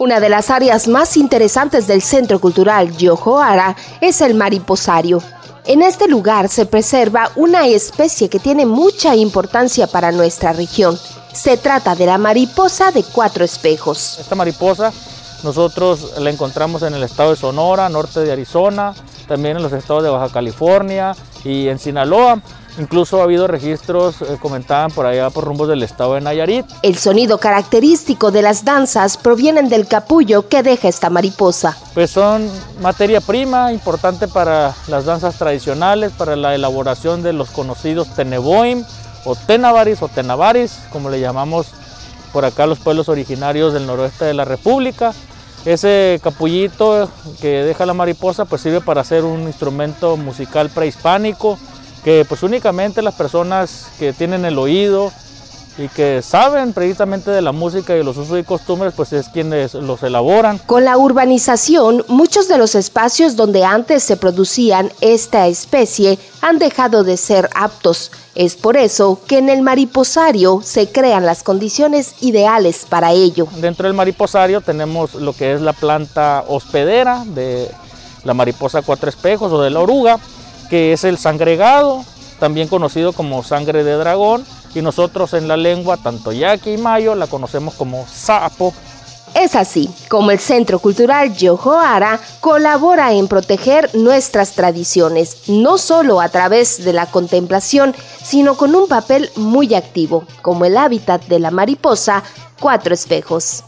Una de las áreas más interesantes del Centro Cultural Yohoara es el mariposario. En este lugar se preserva una especie que tiene mucha importancia para nuestra región. Se trata de la mariposa de cuatro espejos. Esta mariposa nosotros la encontramos en el estado de Sonora, norte de Arizona, también en los estados de Baja California y en Sinaloa. Incluso ha habido registros, eh, comentaban por allá por rumbos del estado de Nayarit. El sonido característico de las danzas provienen del capullo que deja esta mariposa. Pues son materia prima importante para las danzas tradicionales, para la elaboración de los conocidos teneboim o tenavaris o tenavaris, como le llamamos por acá los pueblos originarios del noroeste de la República. Ese capullito que deja la mariposa pues sirve para hacer un instrumento musical prehispánico que pues únicamente las personas que tienen el oído y que saben precisamente de la música y los usos y costumbres, pues es quienes los elaboran. Con la urbanización, muchos de los espacios donde antes se producían esta especie han dejado de ser aptos. Es por eso que en el mariposario se crean las condiciones ideales para ello. Dentro del mariposario tenemos lo que es la planta hospedera de la mariposa cuatro espejos o de la oruga, que es el sangregado, también conocido como sangre de dragón, y nosotros en la lengua, tanto yaqui y mayo, la conocemos como sapo. Es así como el Centro Cultural Yohoara colabora en proteger nuestras tradiciones, no solo a través de la contemplación, sino con un papel muy activo, como el hábitat de la mariposa Cuatro Espejos.